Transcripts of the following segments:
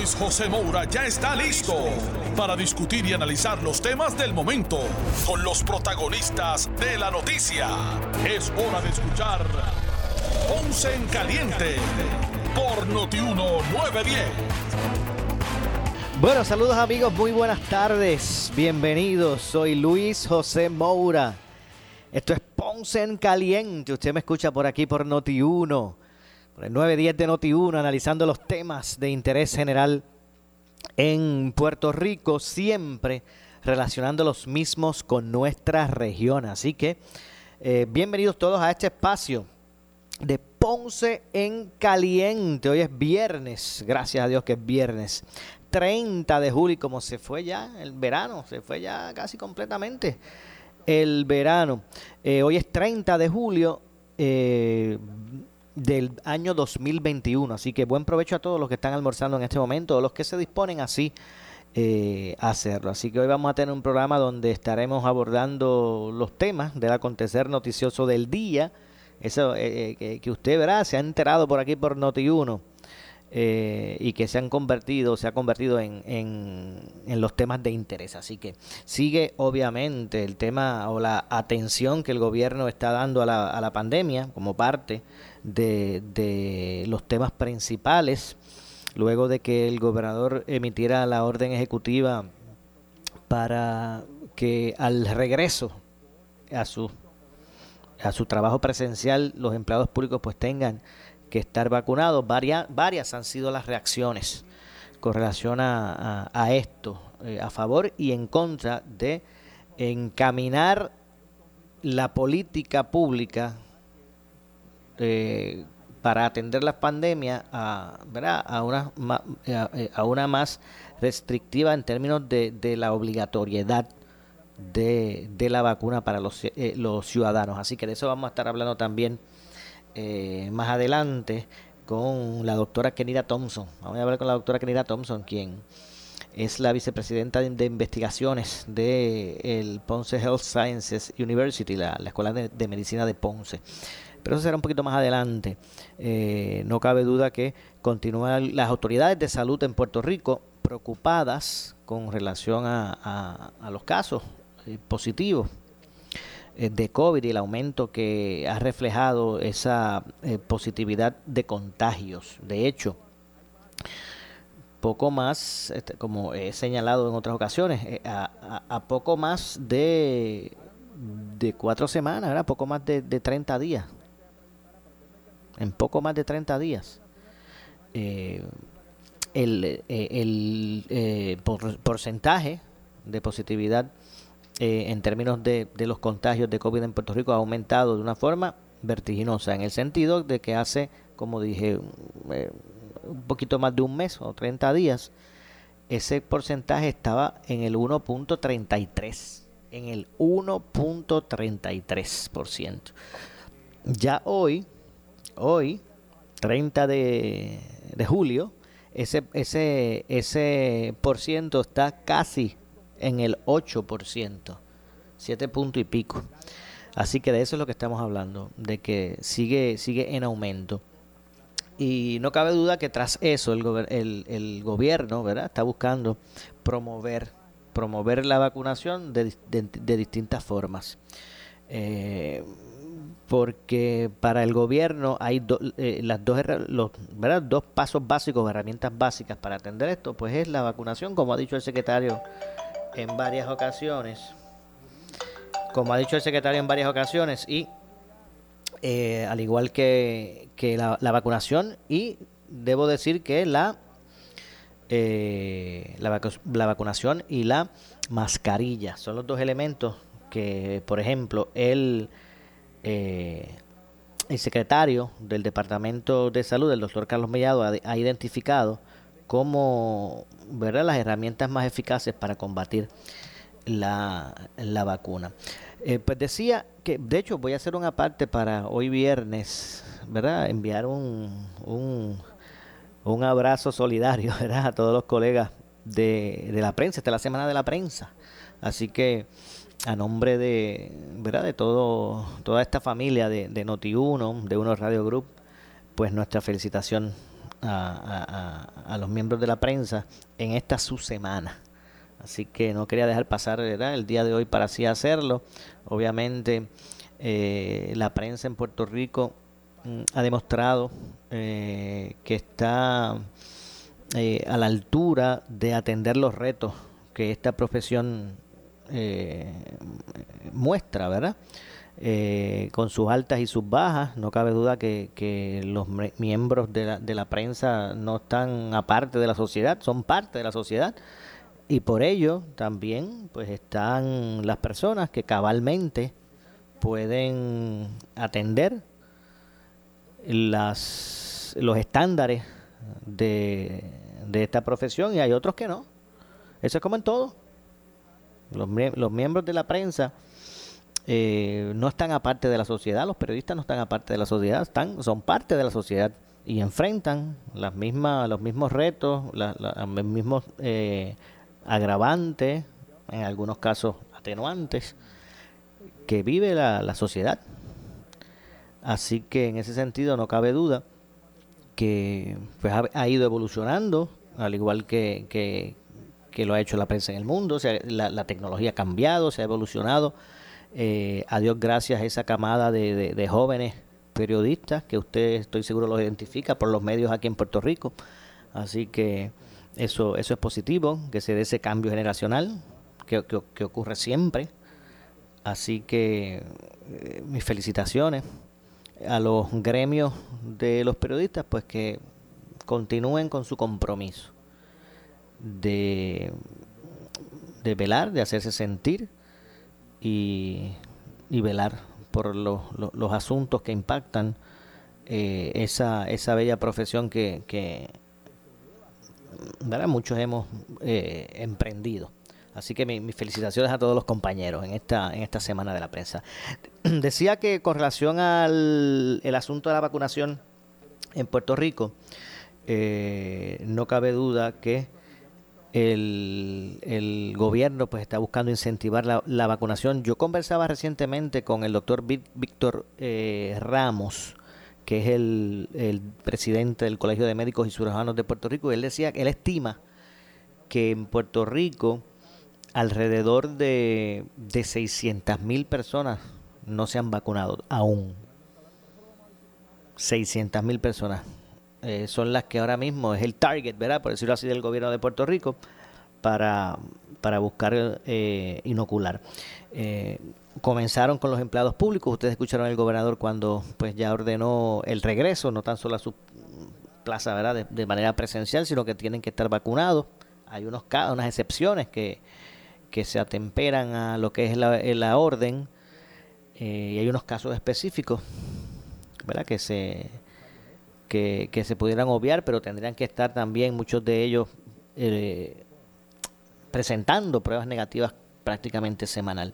Luis José Moura ya está listo para discutir y analizar los temas del momento con los protagonistas de la noticia. Es hora de escuchar Ponce en Caliente por Notiuno 910. Bueno, saludos amigos, muy buenas tardes. Bienvenidos, soy Luis José Moura. Esto es Ponce en Caliente. Usted me escucha por aquí por Noti1 el 910 de Noti1, analizando los temas de interés general en Puerto Rico, siempre relacionando los mismos con nuestra región. Así que eh, bienvenidos todos a este espacio de Ponce en Caliente. Hoy es viernes, gracias a Dios que es viernes. 30 de julio, como se fue ya el verano, se fue ya casi completamente el verano. Eh, hoy es 30 de julio. Eh, del año 2021. Así que buen provecho a todos los que están almorzando en este momento o los que se disponen así eh, a hacerlo. Así que hoy vamos a tener un programa donde estaremos abordando los temas del acontecer noticioso del día. Eso eh, eh, que usted verá, se ha enterado por aquí por Noti1. Y que se han convertido, se ha convertido en, en, los temas de interés. Así que sigue obviamente el tema o la atención que el gobierno está dando a la, a la pandemia como parte de, los temas principales, luego de que el gobernador emitiera la orden ejecutiva para que al regreso a su a su trabajo presencial los empleados públicos pues tengan que estar vacunados. Varias, varias han sido las reacciones con relación a, esto, eh, a favor y en contra de encaminar la política pública eh, para atender la pandemia a, A, una, eh, a, una más restrictiva en términos de, la obligatoriedad de, la vacuna para los, eh, los ciudadanos. Así que de eso vamos a estar hablando también más adelante con la doctora Kenira Thompson. Vamos a hablar con la doctora Kenira Thompson, quien es la vicepresidenta de, investigaciones de el Ponce Health Sciences University, la, Escuela de Medicina de Ponce pero eso será un poquito más adelante. Eh, no cabe duda que continúan las autoridades de salud en Puerto Rico preocupadas con relación a, los casos eh, positivos eh, de COVID y el aumento que ha reflejado esa positividad de contagios. De hecho, poco más, este, como he señalado en otras ocasiones, a, poco más de, de cuatro semanas, poco más de, de 30 días en poco más de 30 días. Eh, el, eh, eh, porcentaje de positividad en términos de, los contagios de COVID en Puerto Rico ha aumentado de una forma vertiginosa, en el sentido de que hace, como dije, un poquito más de un mes o 30 días, ese porcentaje estaba en el 1.33, en el 1.33%. Ya hoy, hoy, 30 de, julio, ese, ese, ese por ciento está casi en el 8%, 7 puntos y pico. Así que de eso es lo que estamos hablando, de que sigue, sigue en aumento. Y no cabe duda que tras eso el, el, el gobierno ¿verdad? está buscando promover, promover la vacunación de, de, distintas formas. Eh, porque para el gobierno hay eh, las dos, los, ¿verdad? dos pasos básicos, herramientas básicas para atender esto, pues es la vacunación, como ha dicho el secretario en varias ocasiones, como ha dicho el secretario en varias ocasiones, y eh, al igual que, que la, vacunación, y debo decir que la, eh, la, la vacunación y la mascarilla son los dos elementos que, por ejemplo, el eh, el secretario del Departamento de Salud, el doctor Carlos Mellado, ha, identificado como ¿verdad? las herramientas más eficaces para combatir la, la vacuna. Eh, pues decía que, de hecho, voy a hacer una parte para hoy viernes, ¿verdad? Enviar un, un, un abrazo solidario, ¿verdad? A todos los colegas de, de la prensa, esta es la semana de la prensa. Así que a nombre de, ¿verdad? de todo, toda esta familia de, de Noti1, de Uno Radio Group, pues nuestra felicitación a, los miembros de la prensa en esta su semana. Así que no quería dejar pasar el día de hoy para así hacerlo. Obviamente eh, la prensa en Puerto Rico mm, ha demostrado eh, que está eh, a la altura de atender los retos que esta profesión muestra, ¿verdad? Con sus altas y sus bajas, no cabe duda que, los miembros de la, de la prensa no están aparte de la sociedad, son parte de la sociedad y por ello también pues están las personas que cabalmente pueden atender las, los estándares de, esta profesión y hay otros que no. Eso es como en todo. Los, los miembros de la prensa eh, no están aparte de la sociedad, los periodistas no están aparte de la sociedad, están, son parte de la sociedad y enfrentan las mismas, los mismos retos, los mismos eh, agravantes, en algunos casos atenuantes, que vive la, sociedad. Así que en ese sentido no cabe duda que pues, ha, ido evolucionando, al igual que, que, lo ha hecho la prensa en el mundo, la, tecnología ha cambiado, se ha evolucionado. Eh, a Dios gracias a esa camada de, de jóvenes periodistas que usted estoy seguro los identifica por los medios aquí en Puerto Rico. Así que eso, eso es positivo, que se dé ese cambio generacional que, que, ocurre siempre. Así que eh, mis felicitaciones a los gremios de los periodistas, pues que continúen con su compromiso de, de velar, de hacerse sentir y, velar por los, los, asuntos que impactan eh, esa, esa bella profesión que, que, muchos hemos eh, emprendido. Así que mis felicitaciones a todos los compañeros en esta, en esta semana de la prensa. Decía que con relación al el asunto de la vacunación en Puerto Rico, eh, no cabe duda que el, gobierno pues está buscando incentivar la, la, vacunación. Yo conversaba recientemente con el doctor Víctor eh, Ramos, que es el, presidente del Colegio de Médicos y Cirujanos de Puerto Rico, y él decía que él estima que en Puerto Rico alrededor de, de 600 mil personas no se han vacunado aún. 600 mil personas eh, son las que ahora mismo es el target, ¿verdad? Por decirlo así, del gobierno de Puerto Rico para, para buscar eh, inocular. Eh, comenzaron con los empleados públicos. Ustedes escucharon al gobernador cuando pues ya ordenó el regreso, no tan solo a su plaza, ¿verdad? De, manera presencial, sino que tienen que estar vacunados. Hay unos unas excepciones que, que se atemperan a lo que es la, la orden y hay unos casos específicos, ¿verdad? Que se que, se pudieran obviar, pero tendrían que estar también muchos de ellos eh, presentando pruebas negativas prácticamente semanal.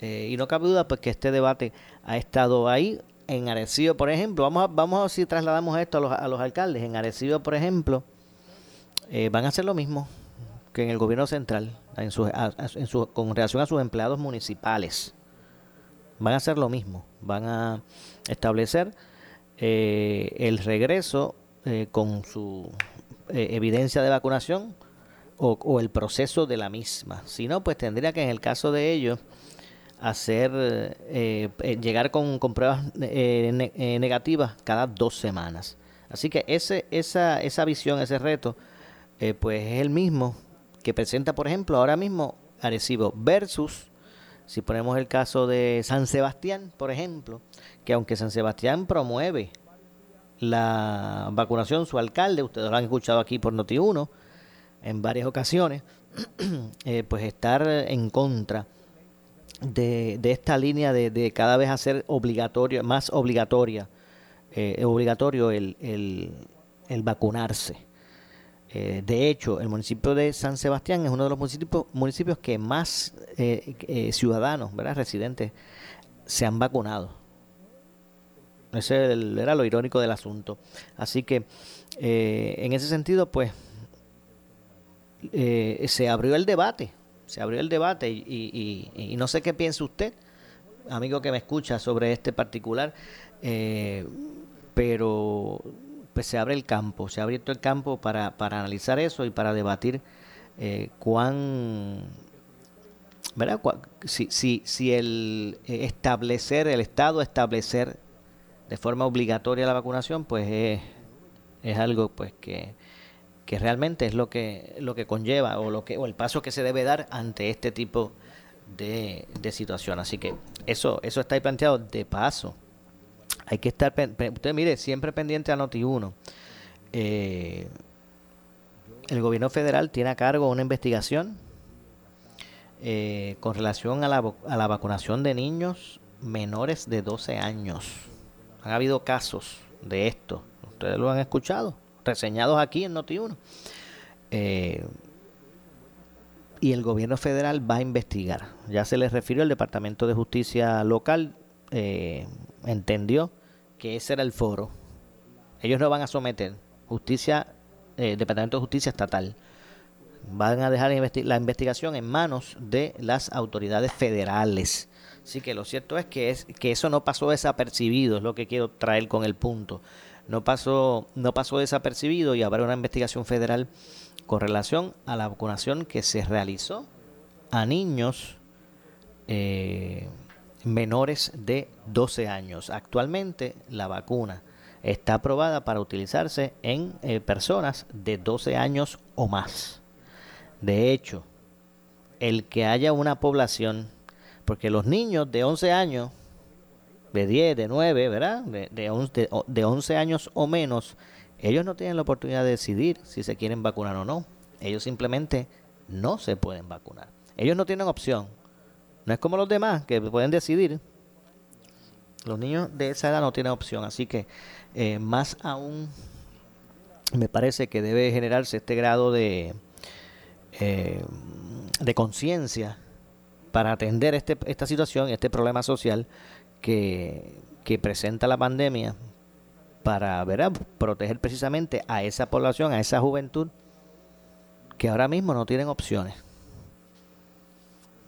Eh, y no cabe duda pues que este debate ha estado ahí. En Arecibo, por ejemplo, vamos a, vamos a si trasladamos esto a los, a los alcaldes. En Arecibo, por ejemplo, eh, van a hacer lo mismo que en el gobierno central en su, en su, con relación a sus empleados municipales. Van a hacer lo mismo. Van a establecer eh, el regreso con su evidencia de vacunación o, el proceso de la misma. Si no, pues tendría que en el caso de ellos hacer eh, eh, llegar con, pruebas eh, negativas cada dos semanas. Así que ese, esa, esa visión, ese reto, pues es el mismo que presenta, por ejemplo, ahora mismo Arecibo versus, si ponemos el caso de San Sebastián, por ejemplo, que aunque San Sebastián promueve la vacunación, su alcalde, ustedes lo han escuchado aquí por Noti1 en varias ocasiones, pues estar en contra de, de esta línea de, de, cada vez hacer obligatorio, más obligatoria, eh, obligatorio el, el, el vacunarse. Eh, de hecho, el municipio de San Sebastián es uno de los municipios, municipios que más eh, ciudadanos, ¿verdad? residentes, se han vacunado. Ese era lo irónico del asunto. Así que, en ese sentido, pues, se abrió el debate. Se abrió el debate y, no sé qué piensa usted amigo que me escucha sobre este particular, eh, pero pues se abre el campo, se ha abierto el campo para, para analizar eso y para debatir eh, cuán, ¿verdad? Si, si, si el eh, establecer, el Estado establecer de forma obligatoria la vacunación, pues es, es algo pues que, que realmente es lo que, lo que conlleva o, lo que, o el paso que se debe dar ante este tipo de de, situación. Así que eso, eso está ahí planteado de paso. Hay que estar, usted mire, siempre pendiente a Noti1. Eh, el gobierno federal tiene a cargo una investigación eh, con relación a la, vacunación de niños menores de 12 años. Han habido casos de esto. Ustedes lo han escuchado, reseñados aquí en Noti1. Eh, y el gobierno federal va a investigar. Ya se les refirió el Departamento de Justicia local, eh, entendió que ese era el foro. Ellos no van a someter justicia, eh, Departamento de Justicia estatal. Van a dejar la investigación en manos de las autoridades federales. Así que lo cierto es que, es que eso no pasó desapercibido, es lo que quiero traer con el punto. No pasó, no pasó desapercibido y habrá una investigación federal con relación a la vacunación que se realizó a niños eh, menores de 12 años. Actualmente la vacuna está aprobada para utilizarse en eh, personas de 12 años o más. De hecho, el que haya una población, porque los niños de 11 años, de 10, de 9, ¿verdad? De, de, de 11 años o menos, ellos no tienen la oportunidad de decidir si se quieren vacunar o no. Ellos simplemente no se pueden vacunar. Ellos no tienen opción. No es como los demás que pueden decidir. Los niños de esa edad no tienen opción. Así que eh, más aún me parece que debe generarse este grado de, eh, de conciencia para atender este, esta situación, este problema social que, que presenta la pandemia para proteger precisamente a esa población, a esa juventud que ahora mismo no tienen opciones.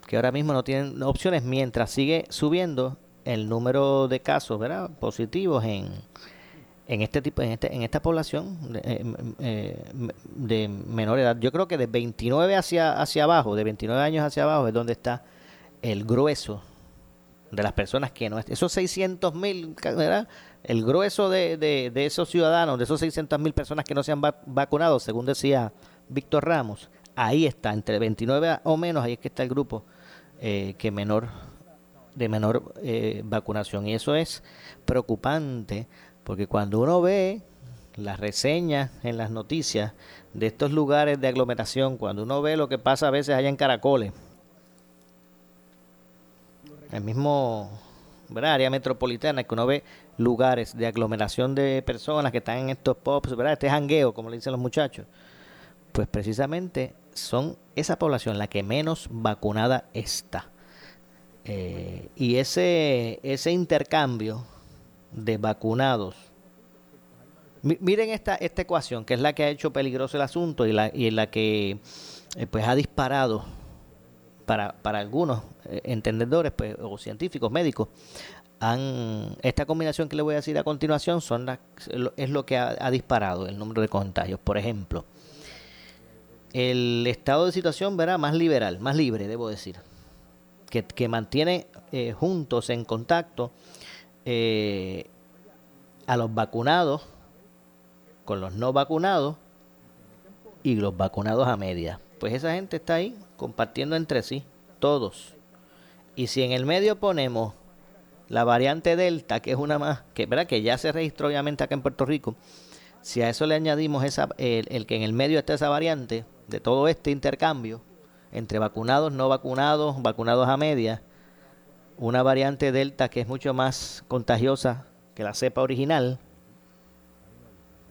Que ahora mismo no tienen opciones mientras sigue subiendo el número de casos ¿verdad? positivos en, en este tipo en, este, en esta población de, eh, eh, menor edad. Yo creo que de 29 hacia, hacia abajo, de 29 años hacia abajo es donde está el grueso de las personas que no... Esos 600 mil, el grueso de, de, esos ciudadanos, de esos 600 mil personas que no se han vacunado, según decía Víctor Ramos, ahí está, entre 29 o menos, ahí es que está el grupo eh, que menor de menor eh, vacunación. Y eso es preocupante, porque cuando uno ve las reseñas en las noticias de estos lugares de aglomeración, cuando uno ve lo que pasa a veces allá en Caracoles, el mismo área metropolitana, que uno ve lugares de aglomeración de personas que están en estos pops, ¿verdad? este jangueo, como le dicen los muchachos, pues precisamente son esa población la que menos vacunada está. Eh, y ese, ese intercambio de vacunados, miren esta, esta ecuación, que es la que ha hecho peligroso el asunto y la, y la que eh, pues ha disparado para, para algunos eh, entendedores pues, o científicos, médicos, han, esta combinación que le voy a decir a continuación son es lo que ha, disparado el número de contagios. Por ejemplo, el estado de situación verá más liberal, más libre, debo decir, que, mantiene eh, juntos en contacto eh, a los vacunados con los no vacunados y los vacunados a media. Pues esa gente está ahí compartiendo entre sí, todos. Y si en el medio ponemos la variante Delta, que es una más, que, ¿verdad? que ya se registró obviamente acá en Puerto Rico, si a eso le añadimos esa, el, que en el medio está esa variante de todo este intercambio entre vacunados, no vacunados, vacunados a media, una variante Delta que es mucho más contagiosa que la cepa original,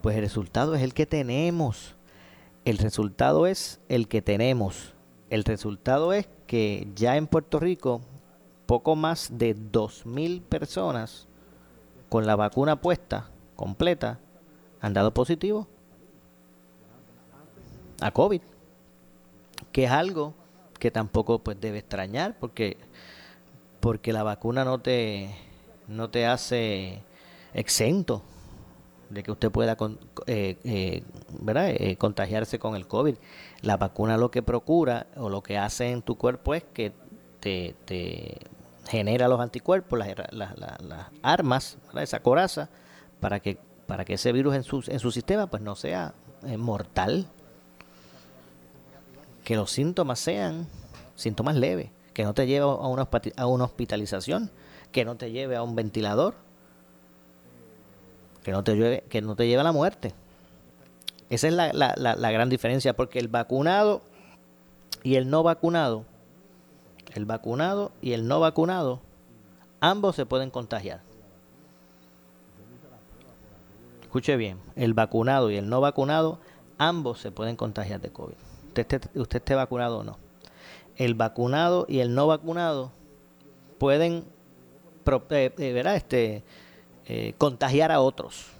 pues el resultado es el que tenemos. El resultado es el que tenemos. El resultado es que ya en Puerto Rico poco más de 2.000 personas con la vacuna puesta completa han dado positivo a COVID, que es algo que tampoco pues debe extrañar porque porque la vacuna no te no te hace exento de que usted pueda eh, eh, eh, contagiarse con el COVID. La vacuna lo que procura o lo que hace en tu cuerpo es que te, te genera los anticuerpos, las, armas, esa coraza, para que, para que ese virus en su, en su sistema pues no sea mortal. Que los síntomas sean síntomas leves, que no te lleve a una, a una hospitalización, que no te lleve a un ventilador, que no te lleve, que no te lleve a la muerte. Esa es la, la, la, gran diferencia, porque el vacunado y el no vacunado, el vacunado y el no vacunado, ambos se pueden contagiar. Escuche bien, el vacunado y el no vacunado, ambos se pueden contagiar de COVID. Usted, usted esté vacunado o no. El vacunado y el no vacunado pueden eh, eh, este, eh, contagiar a otros.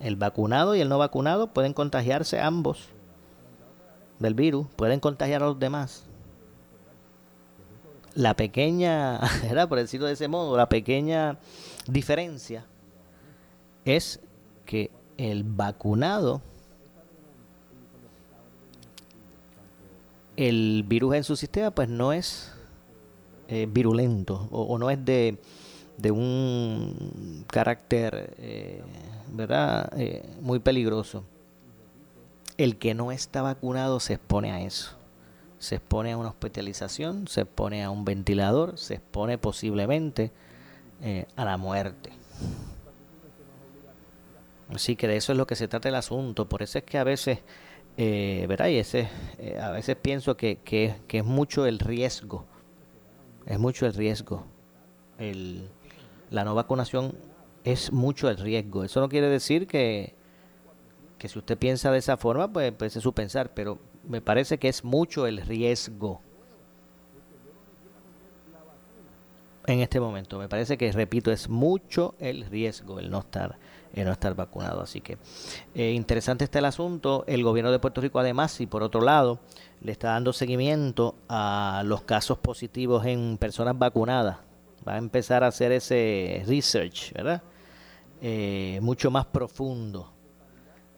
El vacunado y el no vacunado pueden contagiarse ambos del virus, pueden contagiar a los demás. La pequeña, ¿verdad? por decirlo de ese modo, la pequeña diferencia es que el vacunado, el virus en su sistema, pues no es eh, virulento o, no es de, de un carácter, eh, ¿verdad? Eh, muy peligroso. El que no está vacunado se expone a eso. Se expone a una hospitalización, se expone a un ventilador, se expone posiblemente a la muerte. Así que de eso es lo que se trata el asunto. Por eso es que a veces, ¿verdad? Y ese, a veces pienso que, que, que es mucho el riesgo es mucho el riesgo. El, la no vacunación es mucho el riesgo. Eso no quiere decir que, que si usted piensa de esa forma, pues, pues es su pensar, pero me parece que es mucho el riesgo. En este momento, me parece que, repito, es mucho el riesgo el no estar, el no estar vacunado. Así que eh, interesante está el asunto. El gobierno de Puerto Rico, además, y por otro lado, le está dando seguimiento a los casos positivos en personas vacunadas. Va a empezar a hacer ese research, ¿verdad? Eh, mucho más profundo.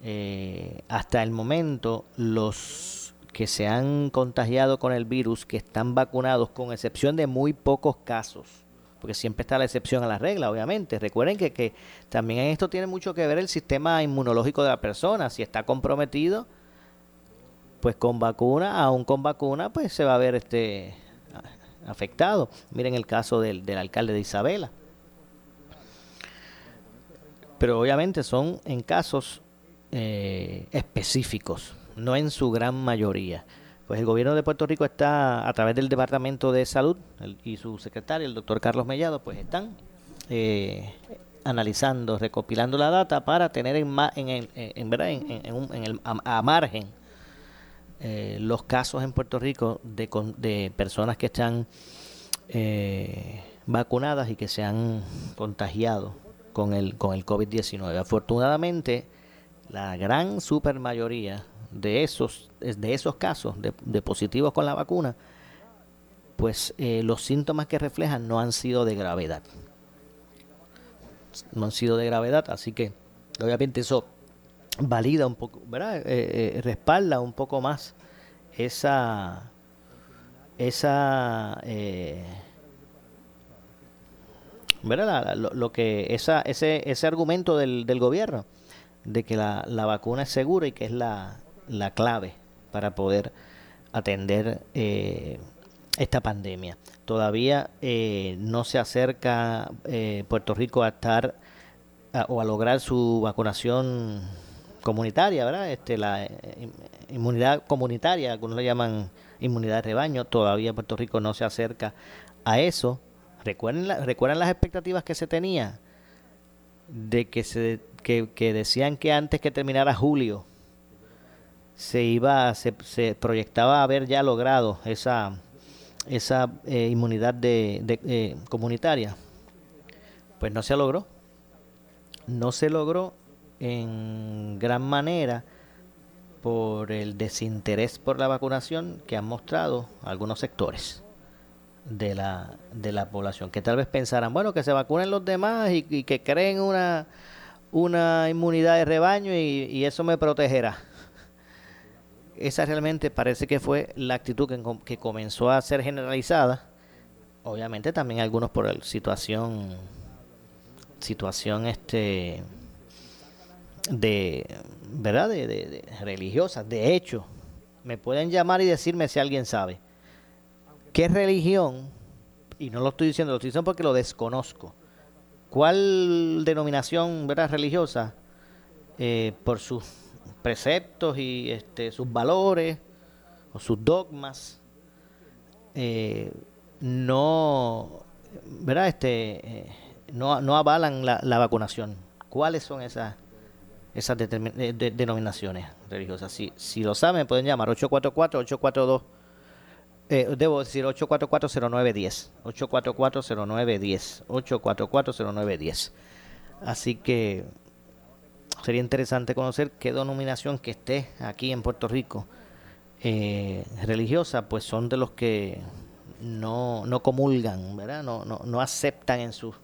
Eh, hasta el momento, los que se han contagiado con el virus, que están vacunados, con excepción de muy pocos casos, porque siempre está la excepción a la regla, obviamente. Recuerden que, que también en esto tiene mucho que ver el sistema inmunológico de la persona. Si está comprometido, pues con vacuna, aún con vacuna, pues se va a ver este afectado. Miren el caso del, alcalde de Isabela. Pero obviamente son en casos eh, específicos, no en su gran mayoría. Pues el gobierno de Puerto Rico está, a través del Departamento de Salud y su secretario, el doctor Carlos Mellado, pues están eh, analizando, recopilando la data para tener en, en, en, ¿verdad? en, el, a margen eh, los casos en Puerto Rico de, de personas que están eh, vacunadas y que se han contagiado con el, con el COVID-19. Afortunadamente, la gran super mayoría de esos, de esos casos de, positivos con la vacuna, pues eh, los síntomas que reflejan no han sido de gravedad. No han sido de gravedad, así que obviamente eso valida un poco, ¿verdad? Eh, eh, respalda un poco más esa, esa, eh, ¿verdad? lo, que, esa, ese, ese argumento del, del gobierno de que la, la, vacuna es segura y que es la, la clave para poder atender esta pandemia. Todavía no se acerca Puerto Rico a estar o a lograr su vacunación comunitaria, ¿verdad? Este, la eh, inmunidad comunitaria, algunos le llaman inmunidad de rebaño, todavía Puerto Rico no se acerca a eso. ¿Recuerdan las expectativas que se tenía de que se, que decían que antes que terminara julio se iba, se, se proyectaba haber ya logrado esa, esa eh, inmunidad de, de, eh, comunitaria, pues no se logró. No se logró en gran manera por el desinterés por la vacunación que han mostrado algunos sectores de la, de la población, que tal vez pensarán, bueno, que se vacunen los demás y, que creen una, una inmunidad de rebaño y eso me protegerá esa realmente parece que fue la actitud que, que, comenzó a ser generalizada. Obviamente también algunos por la situación situación este de verdad de, de, de religiosa. De hecho, me pueden llamar y decirme si alguien sabe qué religión y no lo estoy diciendo, lo estoy diciendo porque lo desconozco. ¿Cuál denominación verdad religiosa eh, por sus preceptos y este, sus valores o sus dogmas eh, no verdad este eh, no, no avalan la, la, vacunación. Cuáles son esas esas de, denominaciones religiosas si, si lo saben pueden llamar 844 842 eh, debo decir 844-0910 844-0910 844-0910 así que sería interesante conocer qué denominación que esté aquí en Puerto Rico eh, religiosa, pues son de los que no, no comulgan, ¿verdad? No, no, no aceptan en sus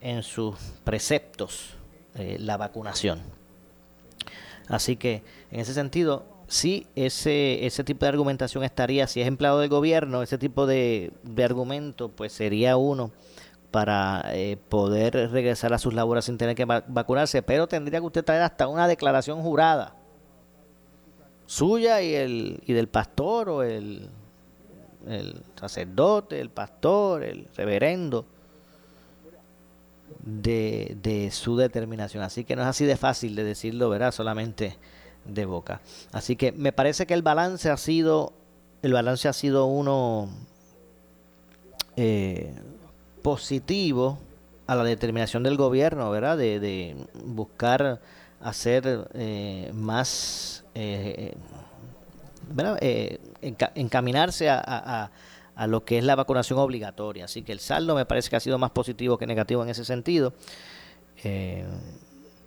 en sus preceptos eh, la vacunación. Así que en ese sentido, sí, ese, ese tipo de argumentación estaría, si es empleado del gobierno, ese tipo de, de argumento, pues sería uno para eh, poder regresar a sus labores sin tener que vacunarse, pero tendría que usted traer hasta una declaración jurada suya y el y del pastor o el, el sacerdote, el pastor, el reverendo de, de su determinación. Así que no es así de fácil de decirlo, ¿verdad? Solamente de boca. Así que me parece que el balance ha sido el balance ha sido uno eh, positivo a la determinación del gobierno, ¿verdad? De, buscar hacer eh, más, eh, ¿verdad? Eh, enca encaminarse a, a, a, lo que es la vacunación obligatoria. Así que el saldo me parece que ha sido más positivo que negativo en ese sentido. Eh,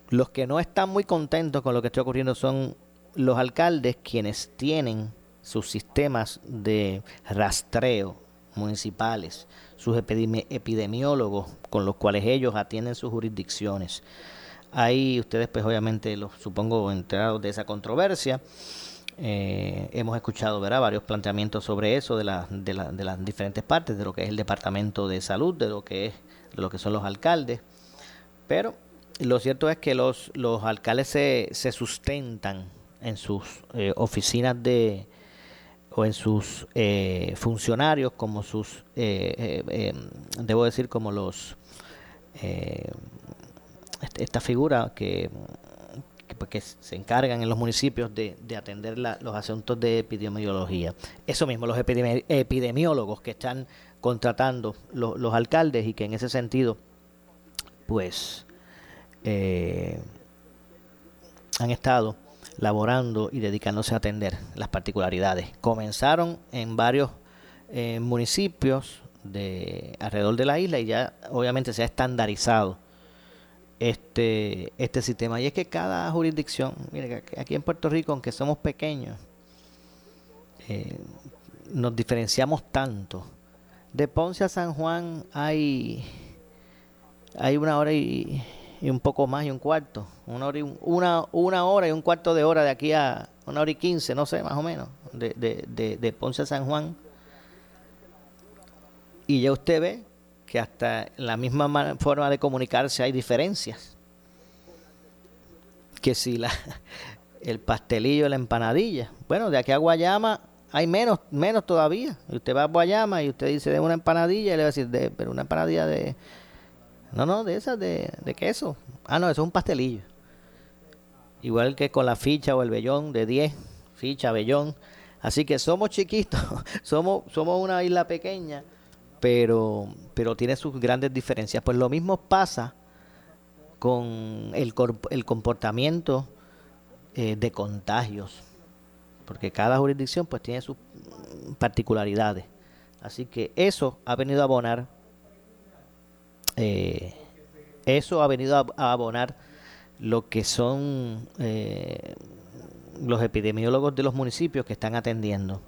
los que no están muy contentos con lo que está ocurriendo son los alcaldes quienes tienen sus sistemas de rastreo municipales sus epidemiólogos con los cuales ellos atienden sus jurisdicciones. Ahí ustedes pues obviamente los supongo enterados de esa controversia. Eh, hemos escuchado ¿verdad? varios planteamientos sobre eso de, de, las diferentes partes, de lo que es el Departamento de Salud, de lo que, es, de lo que son los alcaldes. Pero lo cierto es que los, los alcaldes se, se sustentan en sus eh, oficinas de, o en sus eh, funcionarios como sus, eh, eh, eh debo decir, como los, esta figura que, pues, que, se encargan en los municipios de, de atender la, los asuntos de epidemiología. Eso mismo, los epidemi epidemiólogos que están contratando los alcaldes y que en ese sentido, pues, han estado laborando y dedicándose a atender las particularidades. Comenzaron en varios eh, municipios de alrededor de la isla y ya obviamente se ha estandarizado este, este sistema. Y es que cada jurisdicción, mire, aquí en Puerto Rico, aunque somos pequeños, eh, nos diferenciamos tanto. De Ponce a San Juan hay, hay una hora y y un poco más y un cuarto. Una hora y, un, una, una hora y un cuarto de hora de aquí a una hora y quince, no sé, más o menos, de, de, de, de Ponce a San Juan. Y ya usted ve que hasta en la misma forma de comunicarse hay diferencias. Que si la, el pastelillo, la empanadilla. Bueno, de aquí a Guayama hay menos, menos todavía. Usted va a Guayama y usted dice de una empanadilla y le va a decir, de, pero una empanadilla de no, no, de esas de, de queso. Ah, no, eso es un pastelillo. Igual que con la ficha o el vellón de 10, ficha, vellón. Así que somos chiquitos, somos, somos una isla pequeña, pero, pero tiene sus grandes diferencias. Pues lo mismo pasa con el, el comportamiento eh, de contagios, porque cada jurisdicción pues tiene sus particularidades. Así que eso ha venido a abonar, eh, eso ha venido a, abonar lo que son eh, los epidemiólogos de los municipios que están atendiendo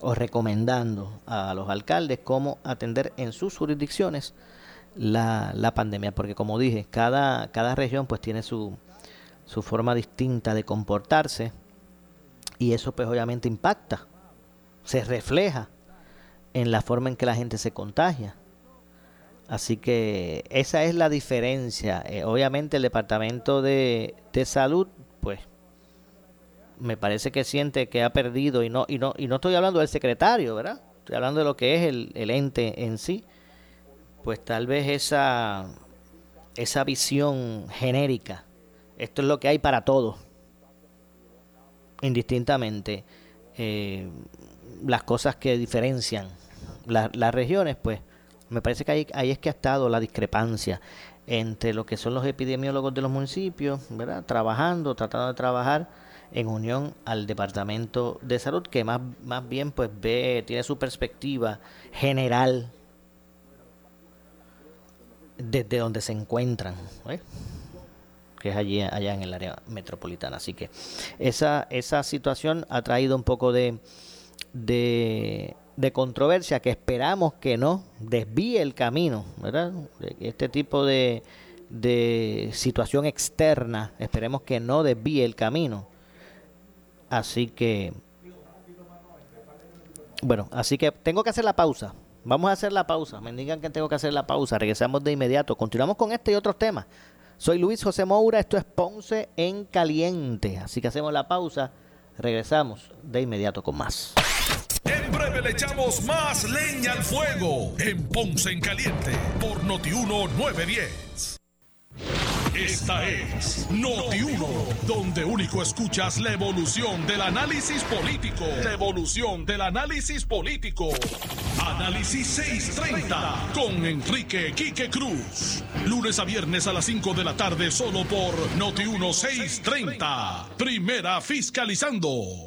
o recomendando a los alcaldes cómo atender en sus jurisdicciones la, la pandemia, porque como dije, cada, cada región pues tiene su, su forma distinta de comportarse y eso pues obviamente impacta, se refleja en la forma en que la gente se contagia. Así que esa es la diferencia. Eh, obviamente el Departamento de, de Salud pues me parece que siente que ha perdido y no y no y no estoy hablando del secretario, ¿verdad? Estoy hablando de lo que es el, el ente en sí. Pues tal vez esa esa visión genérica. Esto es lo que hay para todos. Indistintamente eh, las cosas que diferencian las regiones, pues me parece que ahí, ahí es que ha estado la discrepancia entre lo que son los epidemiólogos de los municipios, ¿verdad? Trabajando, tratando de trabajar en unión al Departamento de Salud, que más, más bien pues ve, tiene su perspectiva general desde donde se encuentran, que es allí allá en el área metropolitana. Así que esa, esa situación ha traído un poco de, de, de controversia que esperamos que no desvíe el camino, ¿verdad? Este tipo de, de situación externa, esperemos que no desvíe el camino Así que, bueno, así que tengo que hacer la pausa. Vamos a hacer la pausa. Me digan que tengo que hacer la pausa. Regresamos de inmediato. Continuamos con este y otros temas. Soy Luis José Moura. Esto es Ponce en Caliente. Así que hacemos la pausa. Regresamos de inmediato con más. En breve le echamos más leña al fuego en Ponce en Caliente por Notiuno 910. Esta es Noti1, donde único escuchas la evolución del análisis político. La evolución del análisis político. Análisis 630 con Enrique Quique Cruz. Lunes a viernes a las 5 de la tarde solo por Noti1 630. Primera fiscalizando.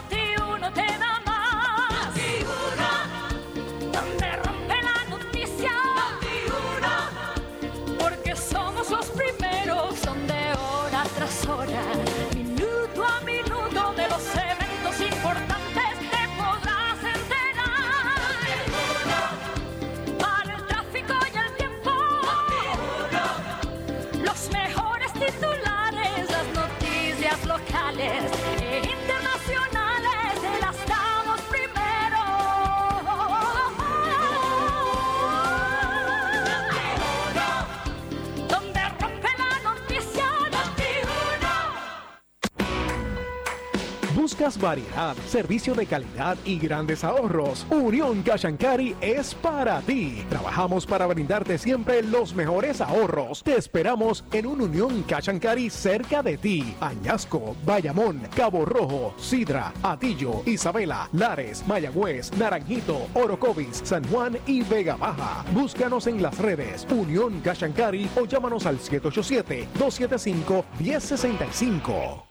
variedad, servicio de calidad y grandes ahorros. Unión Cashancari es para ti. Trabajamos para brindarte siempre los mejores ahorros. Te esperamos en un Unión Cashancari cerca de ti. Añasco, Bayamón, Cabo Rojo, Sidra, Atillo, Isabela, Lares, Mayagüez, Naranjito, Orocovis, San Juan y Vega Baja. Búscanos en las redes Unión Cashancari o llámanos al 787 275 1065.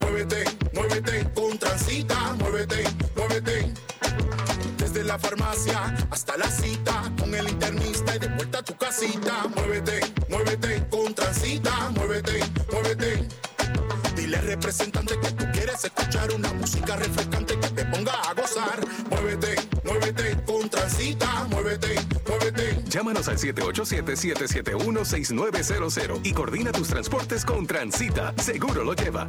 Muévete, muévete con transita, muévete, muévete. Desde la farmacia hasta la cita, con el internista y de vuelta a tu casita. Muévete, muévete con transita, muévete, muévete. Dile al representante que tú quieres escuchar una música refrescante que te ponga a gozar. Muévete, muévete con transita, muévete. Llámanos al 787-771-6900 y coordina tus transportes con Transita. Seguro lo lleva.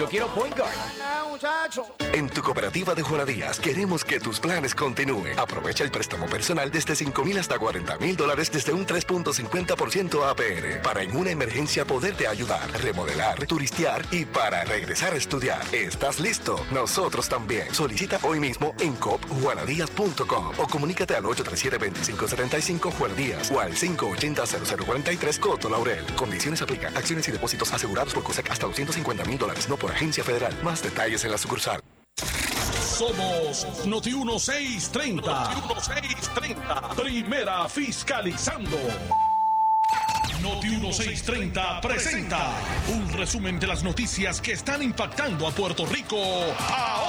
Yo quiero point guard. 그. En tu cooperativa de Juana Díaz queremos que tus planes continúen. Aprovecha el préstamo personal desde 5 mil hasta 40 mil dólares desde un 3.50% APR para en una emergencia poderte ayudar, remodelar, turistear y para regresar a estudiar. ¿Estás listo? Nosotros también. Solicita hoy mismo en copjuanadíaz.com o comunícate al 837-2575 Juan Díaz o al 580-0043 Coto Laurel. Condiciones aplican. Acciones y depósitos asegurados por COSEC hasta 250 mil dólares, no por agencia federal. Más detalles en la sucursal. Somos Noti 1630. Noti 1630. Primera fiscalizando. Noti 1630 presenta un resumen de las noticias que están impactando a Puerto Rico ahora.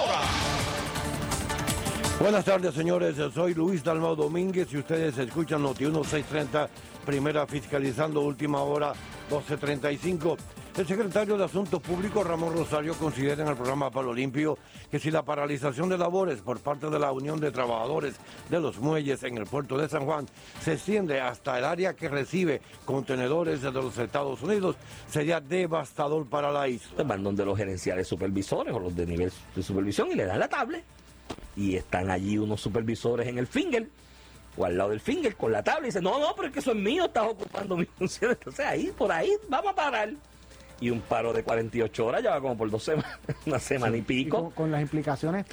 Buenas tardes, señores. Soy Luis Dalmau Domínguez y ustedes escuchan Noti 1630, primera fiscalizando, última hora 1235. El secretario de Asuntos Públicos, Ramón Rosario, considera en el programa Palo Limpio que si la paralización de labores por parte de la Unión de Trabajadores de los Muelles en el puerto de San Juan se extiende hasta el área que recibe contenedores de los Estados Unidos, sería devastador para la isla. Van donde los gerenciales supervisores o los de nivel de supervisión y le dan la tablet. Y están allí unos supervisores en el finger o al lado del finger con la tabla y dicen, no, no, pero es que eso es mío, estás ocupando mis funciones. Entonces ahí, por ahí, vamos a parar. Y un paro de 48 horas ya va como por dos semanas, una semana y Y pico. con, con las implicaciones,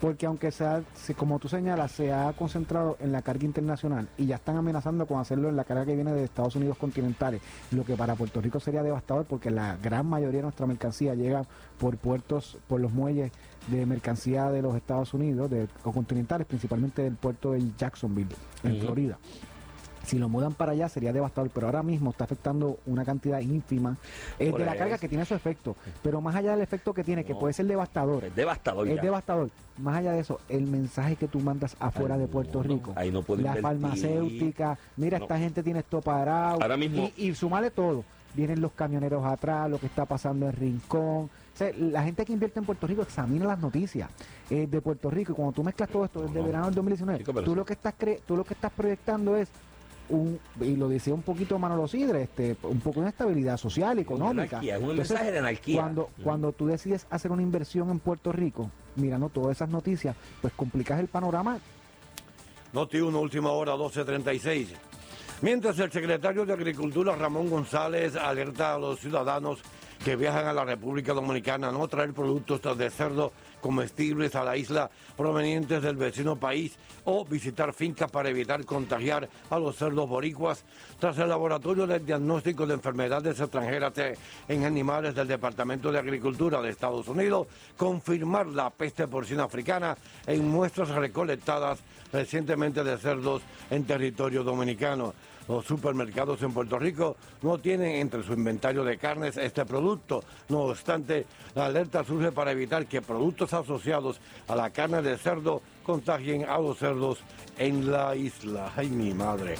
porque aunque sea, se- como tú señalas, se ha concentrado en la carga internacional y ya están amenazando con hacerlo en la carga que viene de Estados Unidos continentales, lo que para Puerto Rico sería devastador porque la gran mayoría de nuestra mercancía llega por puertos, por los muelles de mercancía de los Estados Unidos, de, o continentales, principalmente del puerto de Jacksonville, en. Florida. Si lo mudan para allá sería devastador, pero ahora mismo está afectando una cantidad ínfima eh, de la carga que tiene su efecto. Pero más allá del efecto que tiene, que puede ser devastador, Es devastador es ya. devastador. Más allá de eso, el mensaje que tú mandas afuera de Puerto Rico, ahí no la invertir. farmacéutica, mira, No. esta gente tiene esto parado. Ahora mismo- Y, y sumale todo. Vienen los camioneros atrás, lo que está pasando en Rincón. O sea, la gente que invierte en Puerto Rico examina las noticias eh, de Puerto Rico y cuando tú mezclas todo esto desde verano del 2019, Chico, pero tú lo que estás cre- tú lo que estás proyectando es un, y lo decía un poquito Manolo Sidre, este, un poco de inestabilidad social, económica. anarquía, es un Entonces, mensaje de anarquía. Cuando, Mm. cuando tú decides hacer una inversión en Puerto Rico, mirando todas esas noticias, pues complicas el panorama Noti 1, última hora, 12.36. Mientras el secretario de Agricultura, Ramón González, alerta a los ciudadanos que viajan a la República Dominicana no traer productos de cerdo comestibles a la isla provenientes del vecino país o visitar fincas para evitar contagiar a los cerdos boricuas. Tras el laboratorio de diagnóstico de enfermedades extranjeras en animales del Departamento de Agricultura de Estados Unidos, confirmar la peste porcina africana en muestras recolectadas recientemente de cerdos en territorio dominicano. Los supermercados en Puerto Rico no tienen entre su inventario de carnes este producto. No obstante, la alerta surge para evitar que productos asociados a la carne de cerdo contagien a los cerdos en la isla. Ay, mi madre.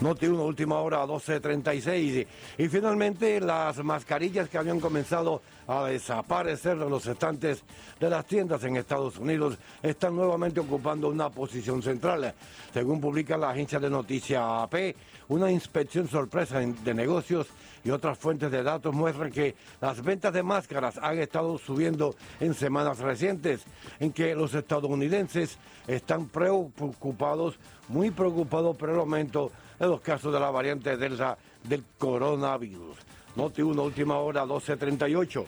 Noti una última hora, 12.36. Y finalmente, las mascarillas que habían comenzado a desaparecer de los estantes de las tiendas en Estados Unidos están nuevamente ocupando una posición central. Según publica la agencia de noticias AP, una inspección sorpresa de negocios y otras fuentes de datos muestran que las ventas de máscaras han estado subiendo en semanas recientes, en que los estadounidenses están preocupados, muy preocupados por el aumento de los casos de la variante Delta del coronavirus. Noti 1, última hora, 12.38.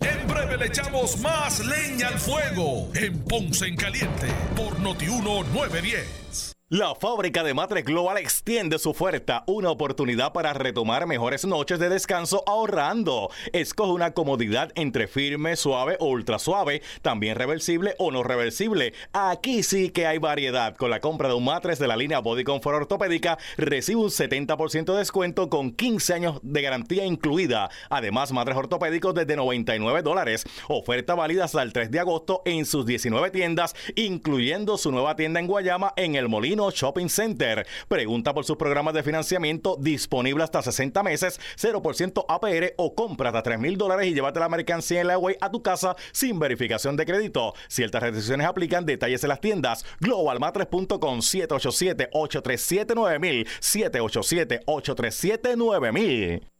En breve le echamos más leña al fuego en Ponce en Caliente por Notiuno 910. La fábrica de Matres Global extiende su oferta, una oportunidad para retomar mejores noches de descanso ahorrando. Escoge una comodidad entre firme, suave o ultra suave, también reversible o no reversible. Aquí sí que hay variedad. Con la compra de un matres de la línea Body Comfort Ortopédica, recibe un 70% de descuento con 15 años de garantía incluida. Además, matres ortopédicos desde 99 dólares. Oferta válida hasta el 3 de agosto en sus 19 tiendas, incluyendo su nueva tienda en Guayama en el Molino Shopping Center. Pregunta por sus programas de financiamiento disponible hasta 60 meses, 0% APR o compra hasta 3 mil dólares y llévate la mercancía en la a tu casa sin verificación de crédito. Ciertas restricciones aplican, detalles en las tiendas. Globalmatres.com 787-837-9000 787-837-9000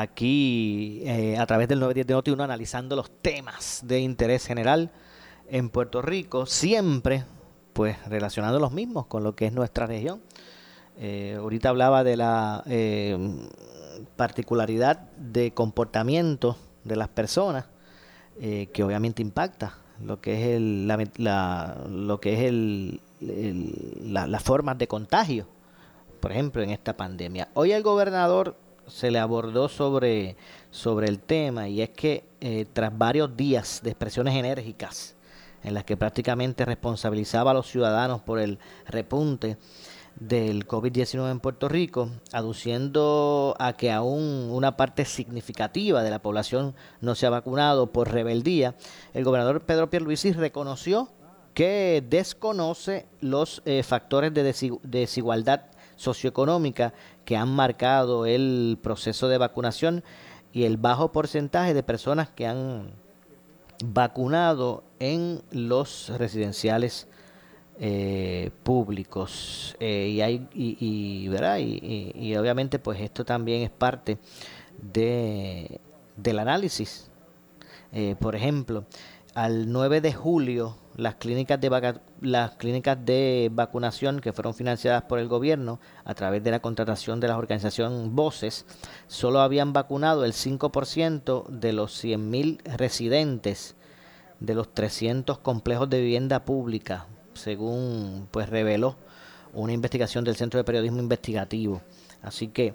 aquí eh, a través del 910 de Noti1 analizando los temas de interés general en Puerto Rico, siempre pues relacionando los mismos con lo que es nuestra región. Eh, ahorita hablaba de la eh, particularidad de comportamiento de las personas que obviamente impacta lo que es el, la, lo que es el, el- la- las formas de contagio por ejemplo en esta pandemia hoy el gobernador se le abordó sobre sobre el tema y es que eh, tras varios días de expresiones enérgicas en las que prácticamente responsabilizaba a los ciudadanos por el repunte del COVID-19 en Puerto Rico, aduciendo a que aún una parte significativa de la población no se ha vacunado por rebeldía, el gobernador Pedro Pierluisi reconoció que desconoce los eh, factores de desi- desigualdad socioeconómica que han marcado el proceso de vacunación y el bajo porcentaje de personas que han vacunado en los residenciales eh, públicos Eh, y hay y, y, ¿verdad? Y, obviamente pues esto también es parte de del análisis Eh, por ejemplo al 9 de julio las clínicas de vaca- las clínicas de vacunación que fueron financiadas por el gobierno a través de la contratación de la organización Voces solo habían vacunado el 5% de los 100.000 residentes de los 300 complejos de vivienda pública, según pues reveló una investigación del Centro de Periodismo Investigativo. Así que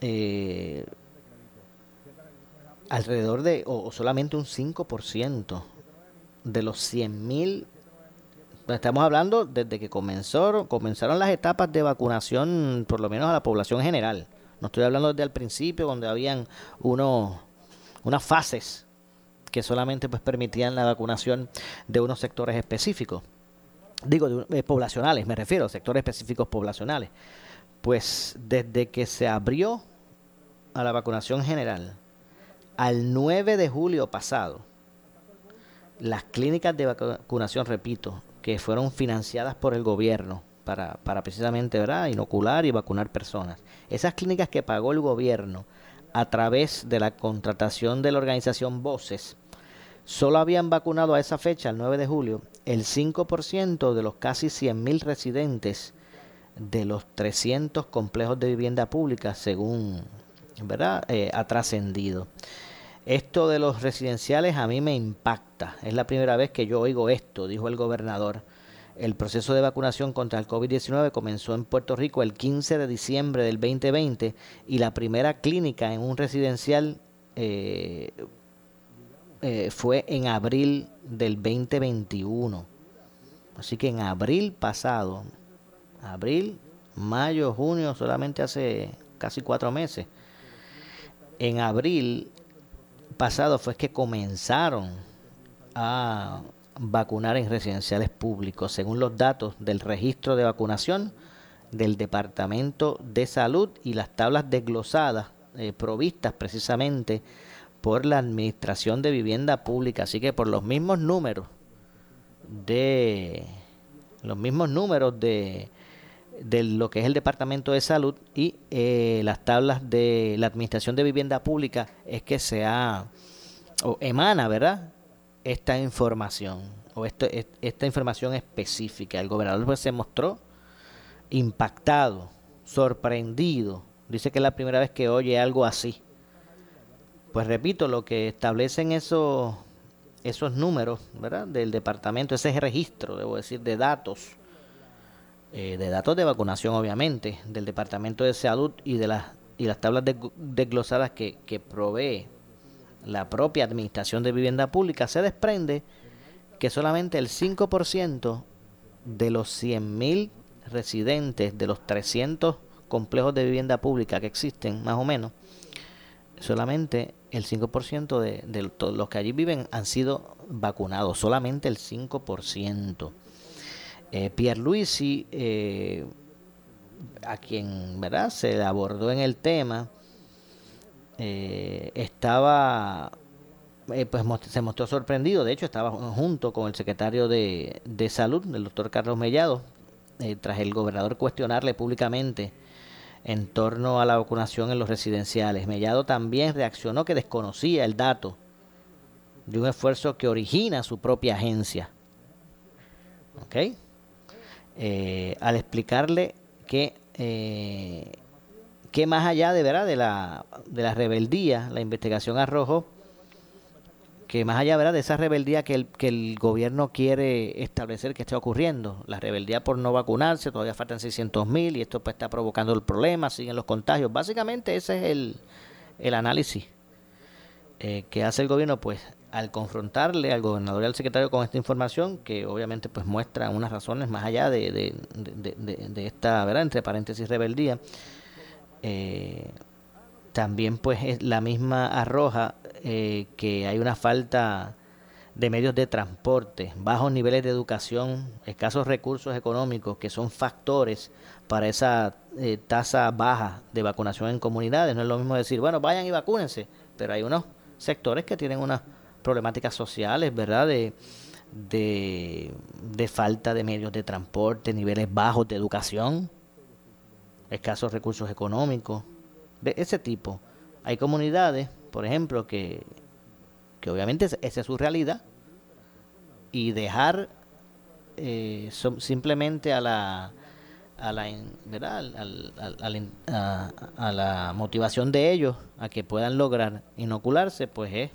eh, alrededor de, o, o solamente un 5% de los 100.000 Estamos hablando desde que comenzó, comenzaron las etapas de vacunación, por lo menos a la población general. No estoy hablando desde el principio, donde habían unos, unas fases que solamente pues permitían la vacunación de unos sectores específicos. Digo, de eh, poblacionales, me refiero, sectores específicos poblacionales. Pues desde que se abrió a la vacunación general, al 9 de julio pasado, las clínicas de vacunación, repito, que fueron financiadas por el gobierno para, precisamente ¿verdad? inocular y vacunar personas. Esas clínicas que pagó el gobierno a través de la contratación de la organización Voces, solo habían vacunado a esa fecha, el 9 de julio, el 5% de los casi 100.000 residentes de los 300 complejos de vivienda pública, según ¿verdad? Eh, ha trascendido. Esto de los residenciales a mí me impacta. Es la primera vez que yo oigo esto, dijo el gobernador. El proceso de vacunación contra el COVID-19 comenzó en Puerto Rico el 15 de diciembre del 2020 y la primera clínica en un residencial eh, eh, fue en abril del 2021. Así que en abril pasado, abril, mayo, junio, solamente hace casi cuatro meses. En abril pasado fue que comenzaron a vacunar en residenciales públicos, según los datos del registro de vacunación del Departamento de Salud y las tablas desglosadas eh, provistas precisamente por la Administración de Vivienda Pública. Así que por los mismos números de los mismos números de de lo que es el Departamento de Salud y eh, las tablas de la Administración de Vivienda Pública es que se ha o emana, ¿verdad? Esta información o esto, es- esta información específica. El gobernador pues, se mostró impactado, sorprendido. Dice que es la primera vez que oye algo así. Pues repito, lo que establecen esos, esos números, ¿verdad? Del departamento, ese registro, debo decir, de datos eh, de datos de vacunación, obviamente, del Departamento de Salud y de las y las tablas desg- desglosadas que, que provee la propia Administración de Vivienda Pública, se desprende que solamente el 5% de los 100.000 residentes de los 300 complejos de vivienda pública que existen, más o menos, solamente el 5% de, de los que allí viven han sido vacunados, solamente el 5%. Eh, Pierluisi, eh, a quien ¿verdad? se abordó en el tema, eh, estaba, eh, pues se mostró sorprendido, de hecho estaba junto con el secretario de, de Salud, el doctor Carlos Mellado, tras el gobernador cuestionarle públicamente en torno a la vacunación en los residenciales. Mellado también reaccionó que desconocía el dato de un esfuerzo que origina su propia agencia. ¿Ok? Eh, al explicarle que, eh, que más allá de, ¿verdad? de, la, de la rebeldía, la investigación arrojó que más allá ¿verdad? de esa rebeldía que el, que el gobierno quiere establecer que está ocurriendo, la rebeldía por no vacunarse, todavía faltan 600 mil y esto pues está provocando el problema, siguen los contagios. Básicamente ese es el, el análisis eh, que hace el gobierno, pues al confrontarle al gobernador y al secretario con esta información, que obviamente pues muestra unas razones más allá de, de, de, esta, ¿verdad? Entre paréntesis, rebeldía, eh, también pues es la misma arroja eh, que hay una falta de medios de transporte, bajos niveles de educación, escasos recursos económicos, que son factores para esa eh, tasa baja de vacunación en comunidades. No es lo mismo decir, bueno, vayan y vacúnense, pero hay unos sectores que tienen unas problemáticas sociales, ¿verdad? De, de, falta de medios de transporte, niveles bajos de educación, escasos recursos económicos, de ese tipo. Hay comunidades, por ejemplo, que, que obviamente es- esa es su realidad y dejar eh, simplemente a la a la ¿verdad? A, a la motivación de ellos a que puedan lograr inocularse pues es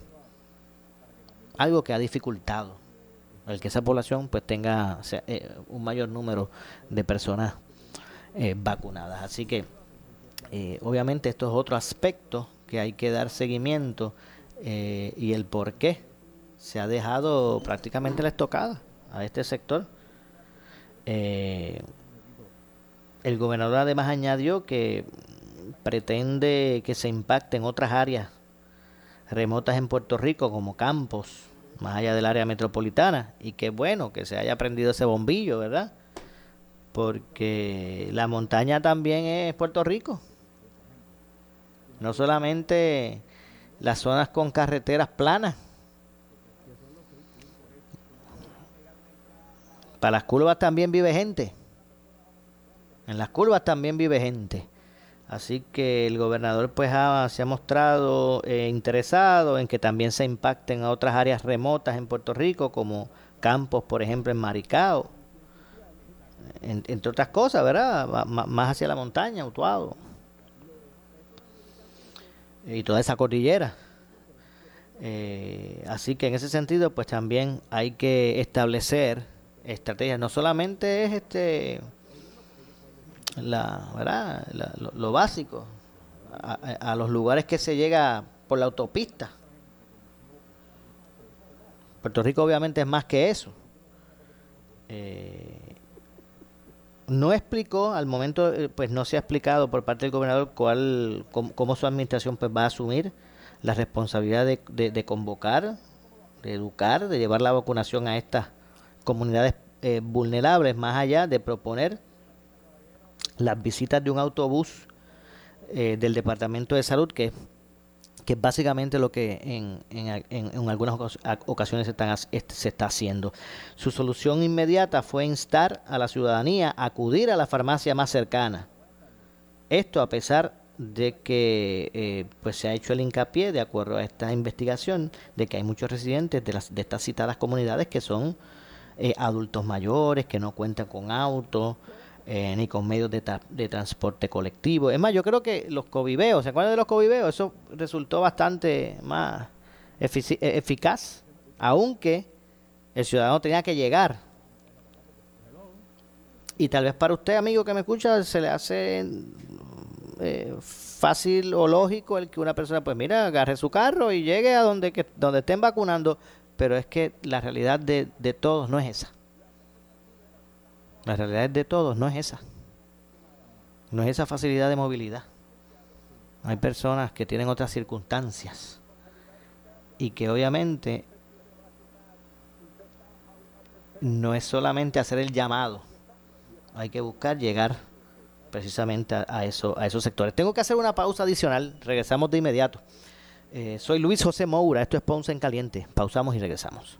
algo que ha dificultado el que esa población pues tenga sea, eh, un mayor número de personas eh, vacunadas así que eh, obviamente esto es otro aspecto que hay que dar seguimiento y el por qué se ha dejado prácticamente la estocada a este sector. El gobernador además añadió que pretende que se impacte en otras áreas remotas en Puerto Rico como campos, más allá del área metropolitana, y que bueno que se haya prendido ese bombillo, ¿verdad? Porque la montaña también es Puerto Rico. No solamente las zonas con carreteras planas. Para las curvas también vive gente. En las curvas también vive gente. Así que el gobernador pues ha- se ha mostrado eh, interesado en que también se impacten a otras áreas remotas en Puerto Rico, como campos, por ejemplo, en Maricao, en- entre otras cosas, ¿verdad? Más hacia la montaña, Utuado y toda esa cordillera. Eh, así que en ese sentido, pues también hay que establecer estrategias. No solamente es este la, ¿verdad? La- lo, básico, a los lugares que se llega por la autopista. Puerto Rico obviamente es más que eso. Eh, no explicó, al momento eh, pues no se ha explicado por parte del gobernador cuál, cómo, cómo su administración pues va a asumir la responsabilidad de, de- de convocar, de educar, de llevar la vacunación a estas comunidades eh, vulnerables, más allá de proponer las visitas de un autobús eh, del Departamento de Salud, que, que es básicamente lo que en, en, en- algunas ocasiones se, están se está haciendo. Su solución inmediata fue instar a la ciudadanía a acudir a la farmacia más cercana. Esto a pesar de que eh, pues se ha hecho el hincapié, de acuerdo a esta investigación, de que hay muchos residentes de, las, de estas citadas comunidades que son eh, adultos mayores, que no cuentan con auto, eh, ni con medios de, tra- de transporte colectivo. Es más, yo creo que los coviveos, ¿se acuerdan de los coviveos? Eso resultó bastante más eh, eficaz, aunque el ciudadano tenía que llegar. Y tal vez para usted, amigo que me escucha, se le hace eh, fácil o lógico el que una persona, pues mira, agarre su carro y llegue a donde, que, donde estén vacunando, pero es que la realidad de, de todos no es esa. La realidad de todos no es esa. No es esa facilidad de movilidad. Hay personas que tienen otras circunstancias y que obviamente no es solamente hacer el llamado, hay que buscar llegar precisamente a, eso, a esos sectores. Tengo que hacer una pausa adicional, regresamos de inmediato. Eh, soy Luis José Moura, esto es Ponce en Caliente. Pausamos y regresamos.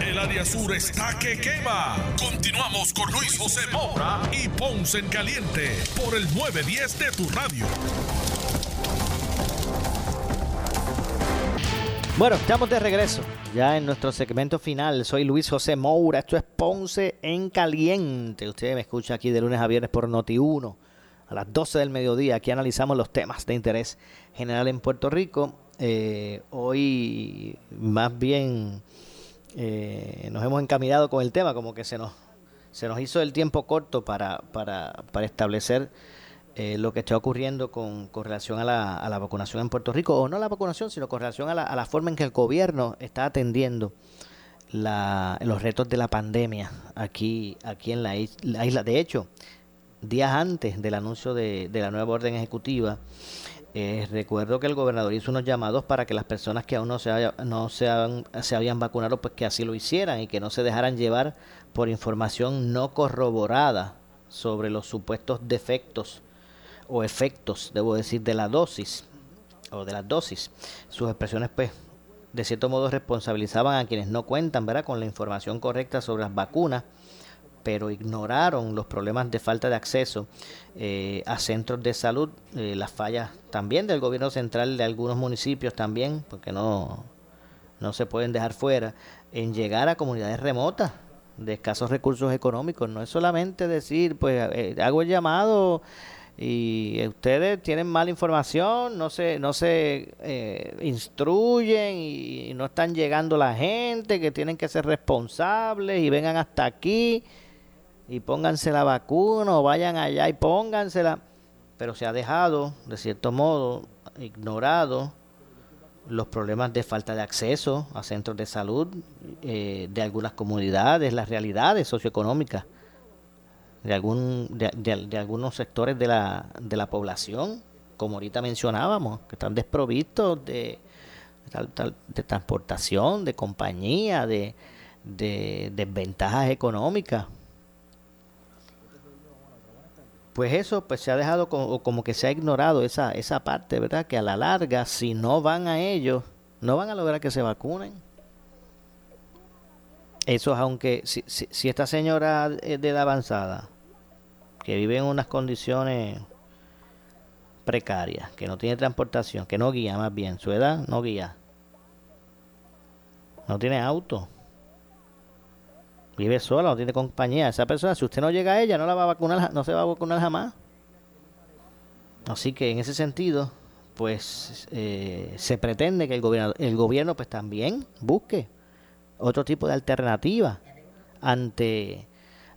El área sur está que quema. Continuamos con Luis José Moura y Ponce en Caliente por el 910 de tu radio. Bueno, estamos de regreso ya en nuestro segmento final. Soy Luis José Moura. Esto es Ponce en Caliente. Usted me escucha aquí de lunes a viernes por Noti1 a las 12 del mediodía. Aquí analizamos los temas de interés general en Puerto Rico. Eh, hoy más bien eh, nos hemos encaminado con el tema, como que se nos, se nos hizo el tiempo corto para, para, para establecer eh, lo que está ocurriendo con, con relación a la, a la vacunación en Puerto Rico, o no la vacunación, sino con relación a la, a la forma en que el gobierno está atendiendo la, los retos de la pandemia aquí, aquí en la, is- la isla. De hecho, días antes del anuncio de, de la nueva orden ejecutiva, eh, recuerdo que el gobernador hizo unos llamados para que las personas que aún no se, no se, se habían vacunado, pues que así lo hicieran y que no se dejaran llevar por información no corroborada sobre los supuestos defectos o efectos, debo decir, de la dosis o de las dosis. Sus expresiones, pues, de cierto modo responsabilizaban a quienes no cuentan, ¿verdad?, con la información correcta sobre las vacunas, pero ignoraron los problemas de falta de acceso eh, a centros de salud, eh, las fallas también del gobierno central de algunos municipios también, porque no, no se pueden dejar fuera, en llegar a comunidades remotas de escasos recursos económicos. No es solamente decir, pues eh, hago el llamado y ustedes tienen mala información, no se, no se eh, instruyen y, no están llegando la gente, que tienen que ser responsables y vengan hasta aquí y pónganse la vacuna o vayan allá y póngansela. Pero se ha dejado, de cierto modo, ignorado los problemas de falta de acceso a centros de salud eh, de algunas comunidades, las realidades socioeconómicas de algún de, de- algunos sectores de la, de la población, como ahorita mencionábamos, que están desprovistos de, de transportación, de compañía, de, de desventajas económicas. Pues eso pues se ha dejado como, como que se ha ignorado esa, esa parte, ¿verdad? Que a la larga, si no van a ellos, no van a lograr que se vacunen. Eso es aunque, si, si, si esta señora es de edad avanzada, que vive en unas condiciones precarias, que no tiene transportación, que no guía más bien, su edad no guía, no tiene auto, vive sola, no tiene compañía, esa persona, si usted no llega a ella, no la va a vacunar, no se va a vacunar jamás. Así que en ese sentido, pues eh, se pretende que el gobierno, el gobierno pues también busque otro tipo de alternativa ante,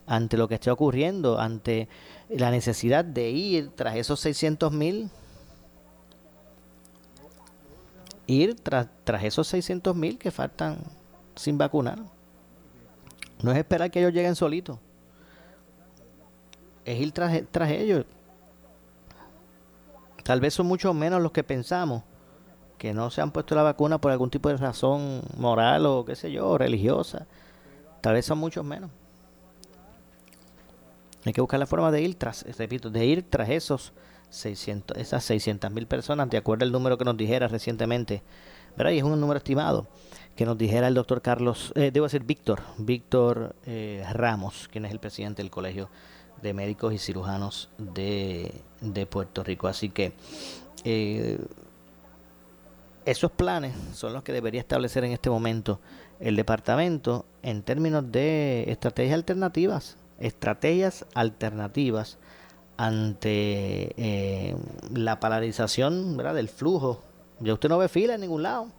ante lo que esté ocurriendo, ante la necesidad de ir tras esos 600 mil, ir tras, tras esos 600 mil que faltan sin vacunar. No es esperar que ellos lleguen solitos, es ir tras, ellos. Tal vez son mucho menos los que pensamos que no se han puesto la vacuna por algún tipo de razón moral o qué sé yo, religiosa. Tal vez son muchos menos. Hay que buscar la forma de ir tras, repito, de ir tras esos 600, esas 600 mil personas, de acuerdo al número que nos dijera recientemente. ¿verdad? Es un número estimado que nos dijera el doctor Carlos, eh, debo decir Víctor, Víctor eh, Ramos, quien es el presidente del Colegio de Médicos y Cirujanos de, Puerto Rico. Así que eh, esos planes son los que debería establecer en este momento el departamento en términos de estrategias alternativas, estrategias alternativas ante eh, la paralización ¿verdad? del flujo. Ya usted no ve fila en ningún lado.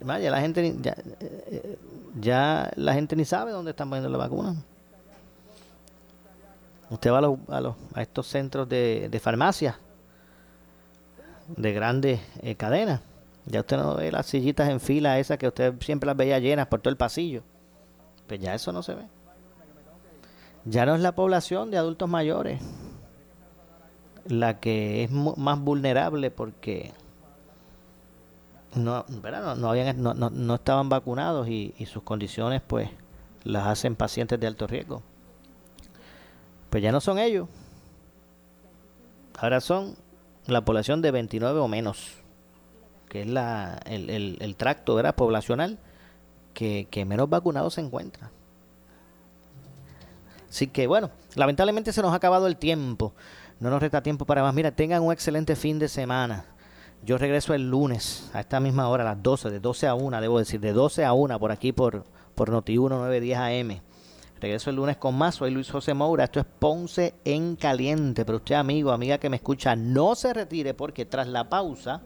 Ya la gente ni- ya, eh, ya la gente ni sabe dónde están poniendo la vacuna. Usted va a, los, a, estos centros de, de farmacia de grandes eh, cadenas. Ya usted no ve las sillitas en fila esas que usted siempre las veía llenas por todo el pasillo. Pues ya eso no se ve. Ya no es la población de adultos mayores la que es más vulnerable porque no, no, no habían, no, no- no estaban vacunados y, y sus condiciones pues las hacen pacientes de alto riesgo. Pues ya no son ellos. Ahora son la población de 29 o menos, que es la, el, el- el tracto ¿verdad? poblacional que, que menos vacunados se encuentra. Así que bueno, lamentablemente se nos ha acabado el tiempo. No nos resta tiempo para más. Mira, tengan un excelente fin de semana. Yo regreso el lunes a esta misma hora, a las 12, de 12 a 1, debo decir, de 12 a 1 por aquí por, por Noti1 910 AM. Regreso el lunes con más. Soy Luis José Moura. Esto es Ponce en Caliente. Pero usted, amigo, amiga que me escucha, no se retire porque tras la pausa,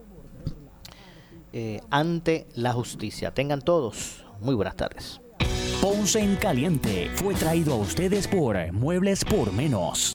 eh, ante la justicia. Tengan todos muy buenas tardes. Ponce en Caliente fue traído a ustedes por Muebles por Menos.